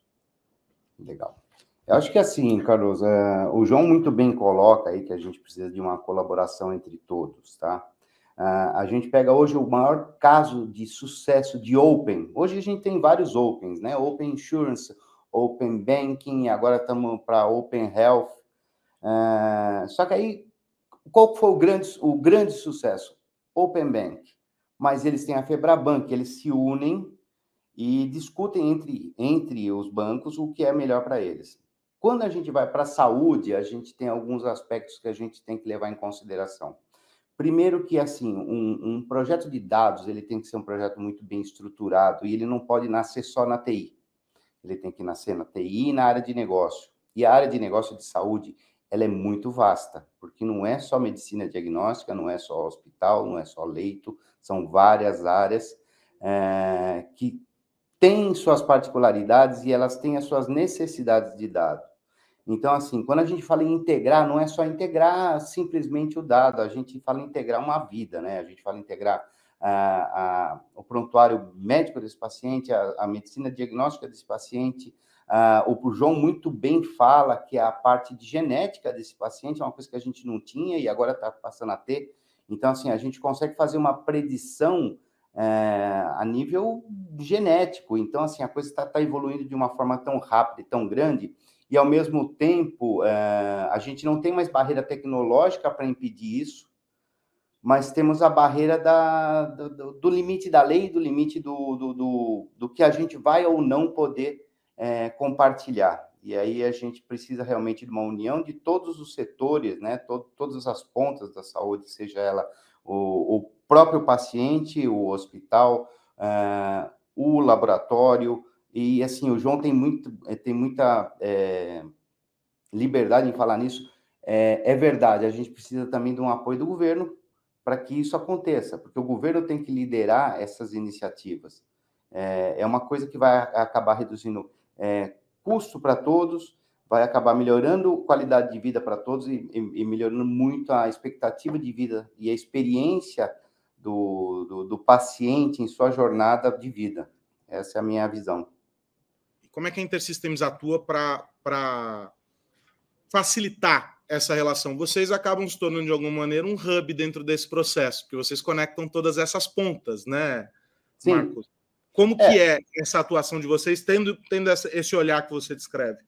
Legal. Eu acho que assim, Carlos, uh, o João muito bem coloca aí que a gente precisa de uma colaboração entre todos, tá? Uh, a gente pega hoje o maior caso de sucesso de Open. Hoje a gente tem vários Opens, né? Open Insurance, Open Banking, agora estamos para Open Health. Uh, só que aí, qual foi o grande, o grande sucesso? Open Bank. Mas eles têm a Febraban, que eles se unem e discutem entre, entre os bancos o que é melhor para eles. Quando a gente vai para a saúde, a gente tem alguns aspectos que a gente tem que levar em consideração. Primeiro que, assim, um, um, projeto de dados, ele tem que ser um projeto muito bem estruturado e ele não pode nascer só na TI. Ele tem que nascer na TI e na área de negócio. E a área de negócio de saúde, ela é muito vasta, porque não é só medicina diagnóstica, não é só hospital, não é só leito, são várias áreas é, que têm suas particularidades e elas têm as suas necessidades de dado. Então, assim, quando a gente fala em integrar, não é só integrar simplesmente o dado, a gente fala em integrar uma vida, né? A gente fala em integrar a, a, o prontuário médico desse paciente, a, a medicina diagnóstica desse paciente. O João muito bem fala que a parte de genética desse paciente é uma coisa que a gente não tinha e agora está passando a ter. Então, assim, a gente consegue fazer uma predição é, a nível genético. Então, assim, a coisa está tá evoluindo de uma forma tão rápida e tão grande, e ao mesmo tempo é, a gente não tem mais barreira tecnológica para impedir isso, mas temos a barreira da, do, do, limite da lei, do limite do, do, do, do, que a gente vai ou não poder é, compartilhar. E aí a gente precisa realmente de uma união de todos os setores, né, to, todas as pontas da saúde, seja ela o, o próprio paciente, o hospital, uh, o laboratório, e assim, o João tem, muito, tem muita é, liberdade em falar nisso. É, é verdade, a gente precisa também de um apoio do governo para que isso aconteça, porque o governo tem que liderar essas iniciativas. É, é uma coisa que vai acabar reduzindo é, custo para todos, vai acabar melhorando qualidade de vida para todos e, e, e, melhorando muito a expectativa de vida e a experiência do, do, do paciente em sua jornada de vida. Essa é a minha visão. Como é que a Intersystems atua para facilitar essa relação. Vocês acabam se tornando, de alguma maneira, um hub dentro desse processo, porque vocês conectam todas essas pontas, né, Sim. Marcos? Como é. que é essa atuação de vocês, tendo, tendo essa, esse olhar que você descreve?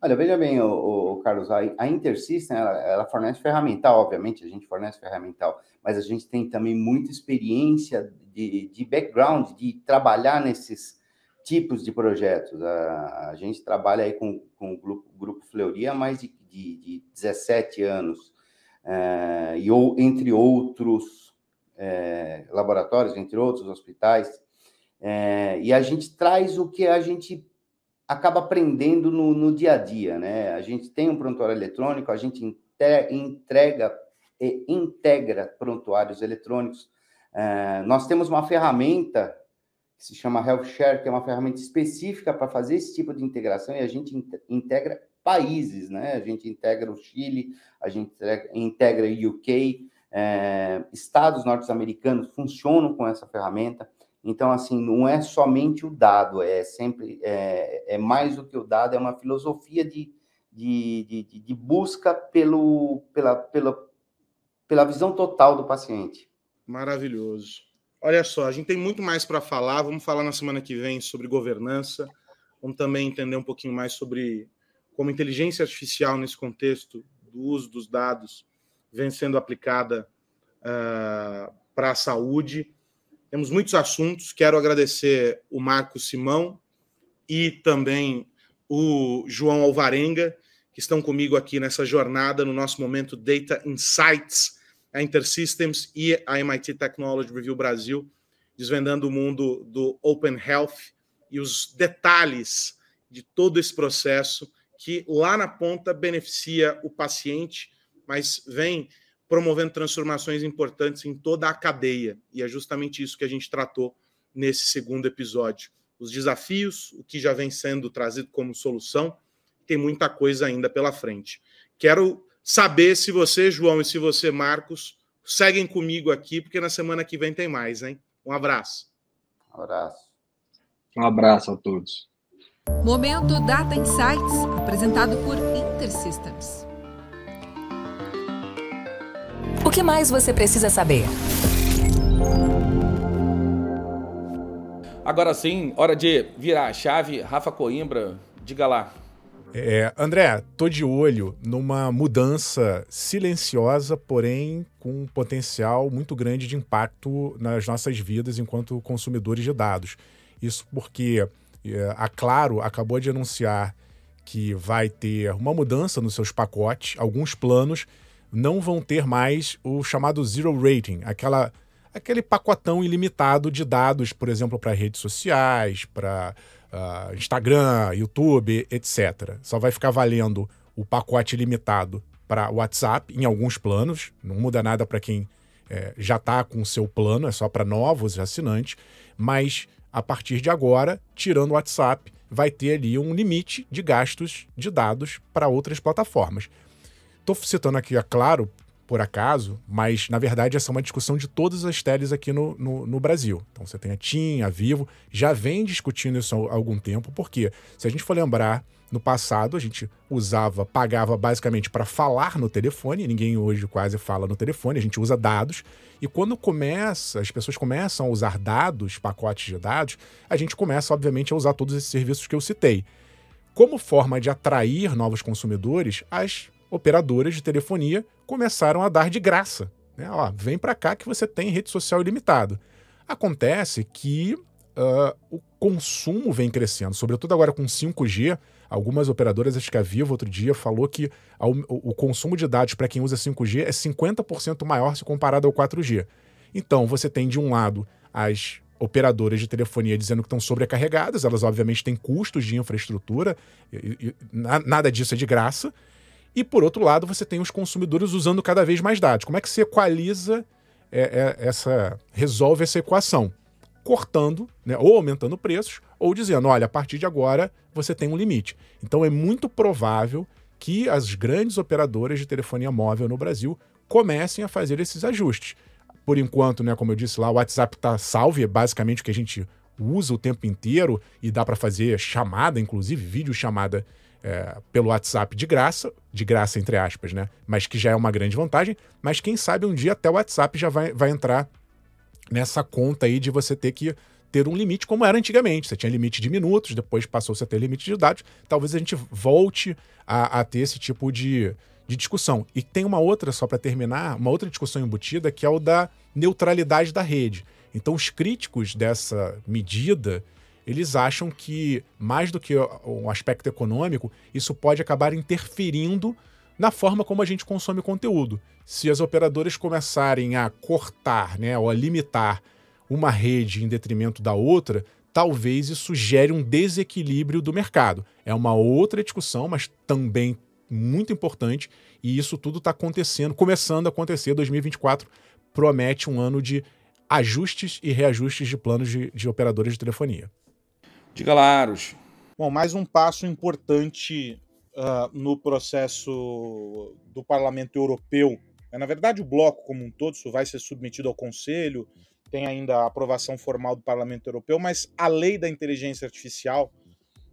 Olha, veja bem, o, o Carlos, a, a InterSystem, ela, ela, fornece ferramental, obviamente, a gente fornece ferramental, mas a gente tem também muita experiência de, de background, de trabalhar nesses tipos de projetos. A, a gente trabalha aí com, com o grupo, grupo Fleury há mais de de, de 17 anos, é, e ou, entre outros é, laboratórios, entre outros hospitais, é, e a gente traz o que a gente acaba aprendendo no, no, dia a dia, né? A gente tem um prontuário eletrônico, a gente entrega e integra prontuários eletrônicos. É, nós temos uma ferramenta que se chama HealthShare, que é uma ferramenta específica para fazer esse tipo de integração, e a gente integra países, né? A gente integra o Chile, a gente integra o UK, é, estados norte-americanos funcionam com essa ferramenta. Então, assim, não é somente o dado, é sempre é, é mais do que o dado, é uma filosofia de, de, de, de busca pelo, pela, pela, pela visão total do paciente. Maravilhoso. Olha só, a gente tem muito mais para falar. Vamos falar na semana que vem sobre governança. Vamos também entender um pouquinho mais sobre como inteligência artificial nesse contexto do uso dos dados vem sendo aplicada uh, para a saúde. Temos muitos assuntos. Quero agradecer o Marco Simão e também o João Alvarenga, que estão comigo aqui nessa jornada, no nosso momento Data Insights, a InterSystems e a MIT Technology Review Brasil, desvendando o mundo do Open Health e os detalhes de todo esse processo que lá na ponta beneficia o paciente, mas vem promovendo transformações importantes em toda a cadeia. E é justamente isso que a gente tratou nesse segundo episódio. Os desafios, o que já vem sendo trazido como solução, tem muita coisa ainda pela frente. Quero saber se você, João, e se você, Marcos, seguem comigo aqui, porque na semana que vem tem mais, hein? Um abraço. Um abraço. Um abraço a todos. Momento Data Insights, apresentado por InterSystems. O que mais você precisa saber? Agora sim, hora de virar a chave. Rafa Coimbra, diga lá. É, André, tô de olho numa mudança silenciosa, porém com um potencial muito grande de impacto nas nossas vidas enquanto consumidores de dados. Isso porque é, a Claro acabou de anunciar que vai ter uma mudança nos seus pacotes, alguns planos não vão ter mais o chamado zero rating, aquela aquele pacotão ilimitado de dados, por exemplo, para redes sociais, para uh, Instagram, YouTube, etc. Só vai ficar valendo o pacote limitado para WhatsApp em alguns planos, não muda nada para quem é, já está com o seu plano, é só para novos assinantes, mas a partir de agora, tirando o WhatsApp, vai ter ali um limite de gastos de dados para outras plataformas. Estou citando aqui, é claro, por acaso, mas na verdade essa é uma discussão de todas as teles aqui no, no, no, Brasil. Então você tem a TIM, a Vivo, já vem discutindo isso há algum tempo, porque se a gente for lembrar, no passado a gente usava, pagava basicamente para falar no telefone, ninguém hoje quase fala no telefone, a gente usa dados, e quando começa, as pessoas começam a usar dados, pacotes de dados, a gente começa, obviamente, a usar todos esses serviços que eu citei. Como forma de atrair novos consumidores, as operadoras de telefonia começaram a dar de graça. Né? Ó, vem para cá que você tem rede social ilimitada. Acontece que uh, o consumo vem crescendo, sobretudo agora com 5G. Algumas operadoras, acho que a Vivo outro dia falou que o, o consumo de dados para quem usa 5G é 50% maior se comparado ao 4G. Então, você tem de um lado as operadoras de telefonia dizendo que estão sobrecarregadas, elas obviamente têm custos de infraestrutura, e, e, nada disso é de graça. E por outro lado, você tem os consumidores usando cada vez mais dados. Como é que se equaliza é, é, essa. resolve essa equação? Cortando, né, ou aumentando preços, ou dizendo, olha, a partir de agora você tem um limite. Então é muito provável que as grandes operadoras de telefonia móvel no Brasil comecem a fazer esses ajustes. Por enquanto, né, como eu disse lá, o WhatsApp está salve, é basicamente o que a gente usa o tempo inteiro e dá para fazer chamada, inclusive vídeo chamada é, pelo WhatsApp de graça, de graça entre aspas, né? Mas que já é uma grande vantagem. Mas quem sabe um dia até o WhatsApp já vai, vai entrar nessa conta aí de você ter que ter um limite como era antigamente. Você tinha limite de minutos, depois passou-se a ter limite de dados. Talvez a gente volte a, a ter esse tipo de, de discussão. E tem uma outra, só para terminar, uma outra discussão embutida, que é o da neutralidade da rede. Então, os críticos dessa medida eles acham que, mais do que um aspecto econômico, isso pode acabar interferindo na forma como a gente consome conteúdo. Se as operadoras começarem a cortar né, ou a limitar uma rede em detrimento da outra, talvez isso gere um desequilíbrio do mercado. É uma outra discussão, mas também muito importante, e isso tudo está acontecendo, começando a acontecer. 2024 promete um ano de ajustes e reajustes de planos de, de operadoras de telefonia. Diga lá, Aros. Bom, mais um passo importante uh, no processo do Parlamento Europeu. É, na verdade, o bloco como um todo, isso vai ser submetido ao Conselho, tem ainda a aprovação formal do Parlamento Europeu, mas a lei da inteligência artificial,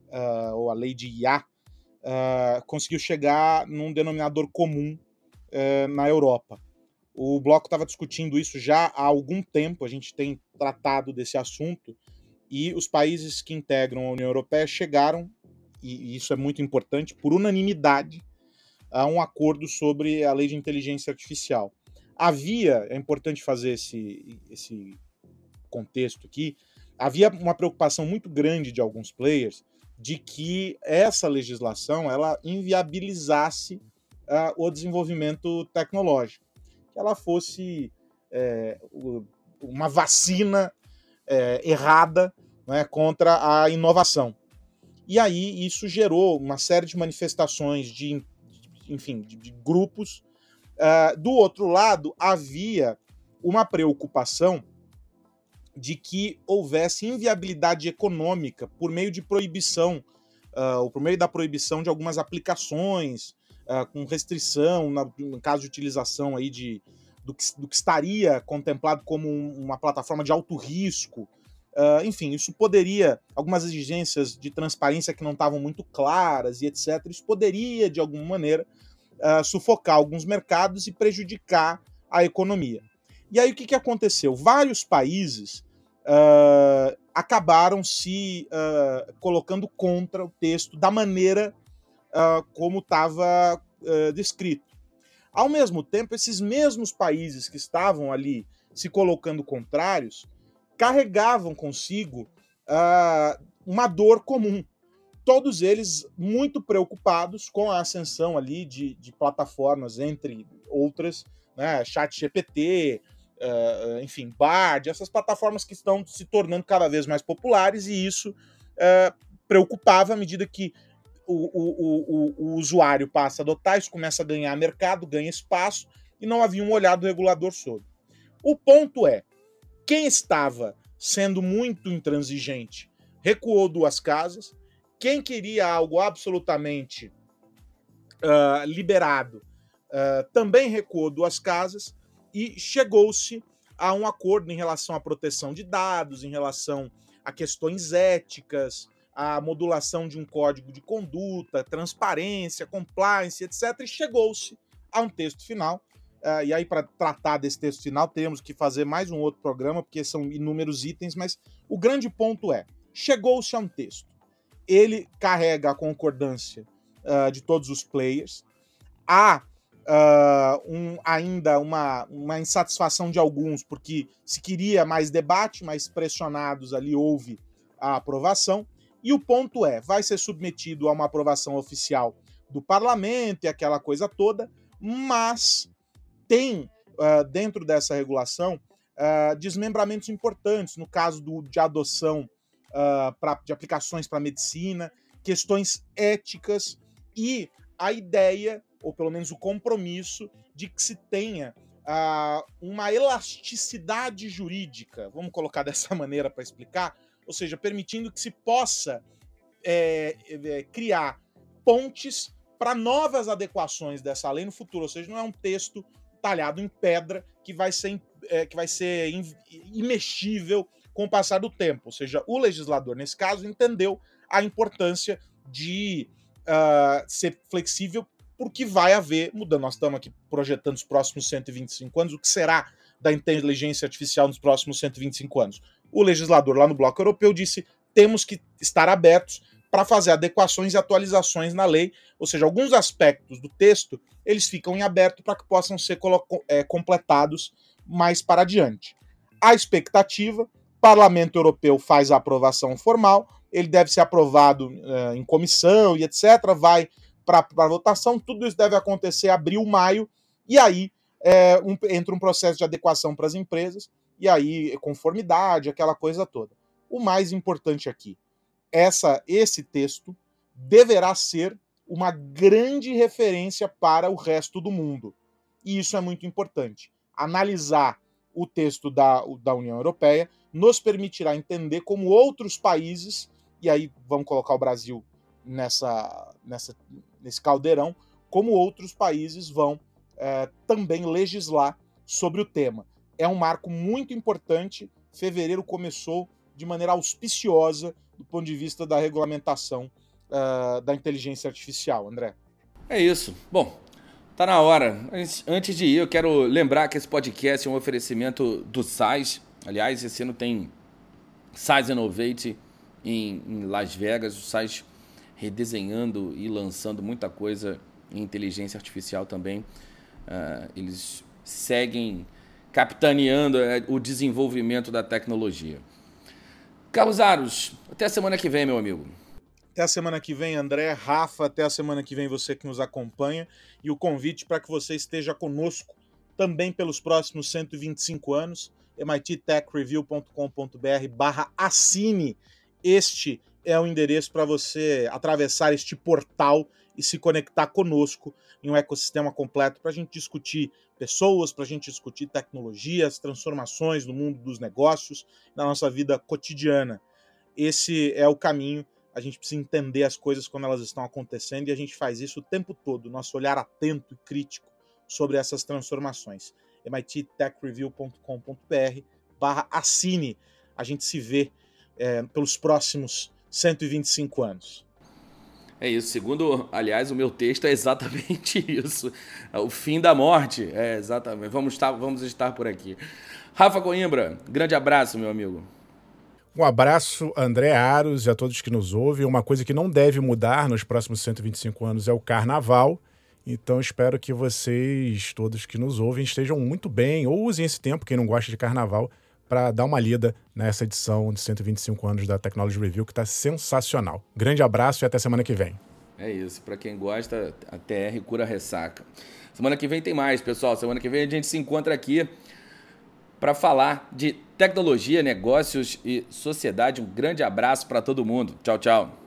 uh, ou a lei de IA, uh, conseguiu chegar num denominador comum uh, na Europa. O bloco estava discutindo isso já há algum tempo, a gente tem tratado desse assunto, e os países que integram a União Europeia chegaram, e isso é muito importante, por unanimidade, a um acordo sobre a lei de inteligência artificial. Havia, é importante fazer esse, esse contexto aqui, havia uma preocupação muito grande de alguns players de que essa legislação ela inviabilizasse uh, o desenvolvimento tecnológico, que ela fosse é, uma vacina é, errada né, contra a inovação. E aí isso gerou uma série de manifestações de, enfim, de, de grupos. Uh, do outro lado, havia uma preocupação de que houvesse inviabilidade econômica por meio de proibição, uh, ou por meio da proibição de algumas aplicações, uh, com restrição, na, no caso de utilização aí de, do que, do que estaria contemplado como um, uma plataforma de alto risco. Uh, enfim, isso poderia, algumas exigências de transparência que não estavam muito claras e etc., isso poderia, de alguma maneira, uh, sufocar alguns mercados e prejudicar a economia. E aí o que, que aconteceu? Vários países uh, acabaram se colocando contra o texto da maneira como estava descrito. Ao mesmo tempo, esses mesmos países que estavam ali se colocando contrários carregavam consigo uh, uma dor comum. Todos eles muito preocupados com a ascensão ali de, de plataformas, entre outras, né, Chat GPT, uh, ah, enfim, Bard, essas plataformas que estão se tornando cada vez mais populares, e isso uh, preocupava à medida que o, o, o, o usuário passa a adotar, isso começa a ganhar mercado, ganha espaço, e não havia um olhar do regulador sobre. O ponto é, quem estava sendo muito intransigente, recuou duas casas. Quem queria algo absolutamente uh, liberado uh, também recuou duas casas e chegou-se a um acordo em relação à proteção de dados, em relação a questões éticas, a modulação de um código de conduta, transparência, compliance, etc. E chegou-se a um texto final. Uh, e aí, para tratar desse texto final, temos que fazer mais um outro programa, porque são inúmeros itens, mas o grande ponto é: chegou-se a um texto. Ele carrega a concordância uh, de todos os players. Há uh, um, ainda uma, uma insatisfação de alguns, porque se queria mais debate, mais pressionados ali houve a aprovação. E o ponto é: vai ser submetido a uma aprovação oficial do parlamento e aquela coisa toda, mas tem uh, dentro dessa regulação uh, desmembramentos importantes, no caso do, de adoção uh, pra, de aplicações para medicina, questões éticas e a ideia ou pelo menos o compromisso, de que se tenha uma elasticidade jurídica, vamos colocar dessa maneira para explicar, ou seja, permitindo que se possa é, é, criar pontes para novas adequações dessa lei no futuro, ou seja, não é um texto talhado em pedra que vai ser, é, que vai ser imexível com o passar do tempo. Ou seja, o legislador, nesse caso, entendeu a importância de uh, ser flexível porque vai haver, mudando, nós estamos aqui projetando os próximos 125 anos, o que será da inteligência artificial nos próximos 125 anos? O legislador lá no Bloco Europeu disse: temos que estar abertos para fazer adequações e atualizações na lei, ou seja, alguns aspectos do texto eles ficam em aberto para que possam ser é, completados mais para adiante. A expectativa, Parlamento Europeu faz a aprovação formal, ele deve ser aprovado uh, em comissão e etc. Vai para votação. Tudo isso deve acontecer abril, maio, e aí é, um, entra um processo de adequação para as empresas, e aí conformidade, aquela coisa toda. O mais importante aqui, essa, esse texto deverá ser uma grande referência para o resto do mundo. E isso é muito importante. Analisar o texto da, da União Europeia nos permitirá entender como outros países, e aí vamos colocar o Brasil nessa, nessa, nesse caldeirão, como outros países vão é, também legislar sobre o tema. É um marco muito importante. Fevereiro começou de maneira auspiciosa do ponto de vista da regulamentação uh, da inteligência artificial, André. É isso. Bom, tá na hora. Antes de ir, eu quero lembrar que esse podcast é um oferecimento do SAIS. Aliás, esse ano tem SAIS Innovate em, em Las Vegas. O SAIS redesenhando e lançando muita coisa em inteligência artificial também. Uh, eles seguem capitaneando uh, o desenvolvimento da tecnologia. Carlos Aros, até a semana que vem, meu amigo. Até a semana que vem, André, Rafa, até a semana que vem você que nos acompanha e o convite para que você esteja conosco também pelos próximos 125 anos, mittechreview.com.br barra assine este é o endereço para você atravessar este portal e se conectar conosco em um ecossistema completo para a gente discutir pessoas, para a gente discutir tecnologias, transformações no mundo dos negócios, na nossa vida cotidiana. Esse é o caminho. A gente precisa entender as coisas quando elas estão acontecendo e a gente faz isso o tempo todo, nosso olhar atento e crítico sobre essas transformações. mittechreview.com.br barra assine. A gente se vê é, pelos próximos 125 anos. É isso. Segundo, aliás, o meu texto é exatamente isso. É o fim da morte. É, exatamente. Vamos estar, vamos estar por aqui. Rafa Coimbra, grande abraço, meu amigo. Um abraço, André Aros e a todos que nos ouvem. Uma coisa que não deve mudar nos próximos 125 anos é o carnaval. Então espero que vocês, todos que nos ouvem, estejam muito bem ou usem esse tempo, quem não gosta de carnaval, para dar uma lida nessa edição de 125 anos da Technology Review, que está sensacional. Grande abraço e até semana que vem. É isso. Para quem gosta, a TR cura ressaca. Semana que vem tem mais, pessoal. Semana que vem a gente se encontra aqui para falar de tecnologia, negócios e sociedade. Um grande abraço para todo mundo. Tchau, tchau.